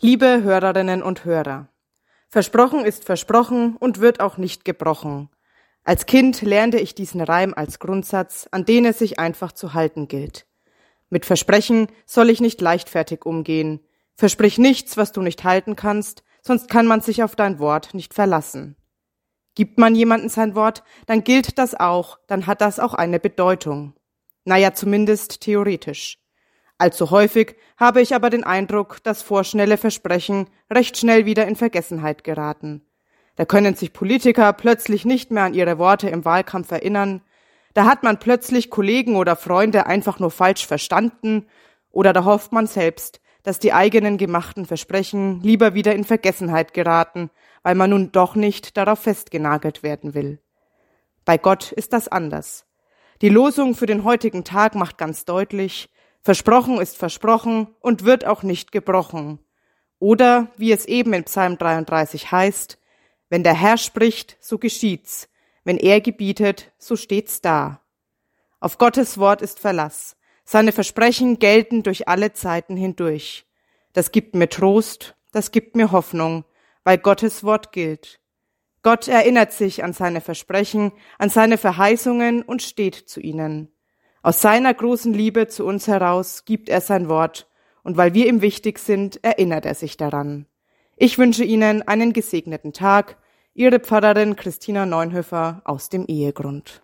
Liebe Hörerinnen und Hörer, versprochen ist versprochen und wird auch nicht gebrochen. Als Kind lernte ich diesen Reim als Grundsatz, an den es sich einfach zu halten gilt. Mit Versprechen soll ich nicht leichtfertig umgehen. Versprich nichts, was du nicht halten kannst, sonst kann man sich auf dein Wort nicht verlassen. Gibt man jemanden sein Wort, dann gilt das auch, dann hat das auch eine Bedeutung. Naja, zumindest theoretisch. Allzu häufig habe ich aber den Eindruck, dass vorschnelle Versprechen recht schnell wieder in Vergessenheit geraten. Da können sich Politiker plötzlich nicht mehr an ihre Worte im Wahlkampf erinnern, da hat man plötzlich Kollegen oder Freunde einfach nur falsch verstanden, oder da hofft man selbst, dass die eigenen gemachten Versprechen lieber wieder in Vergessenheit geraten, weil man nun doch nicht darauf festgenagelt werden will. Bei Gott ist das anders. Die Losung für den heutigen Tag macht ganz deutlich, versprochen ist versprochen und wird auch nicht gebrochen. Oder, wie es eben in Psalm 33 heißt, wenn der Herr spricht, so geschieht's, wenn er gebietet, so steht's da. Auf Gottes Wort ist Verlass. Seine Versprechen gelten durch alle Zeiten hindurch. Das gibt mir Trost, das gibt mir Hoffnung, weil Gottes Wort gilt. Gott erinnert sich an seine Versprechen, an seine Verheißungen und steht zu ihnen. Aus seiner großen Liebe zu uns heraus gibt er sein Wort, und weil wir ihm wichtig sind, erinnert er sich daran. Ich wünsche Ihnen einen gesegneten Tag. Ihre Pfarrerin Christina Neunhöfer aus dem Ehegrund.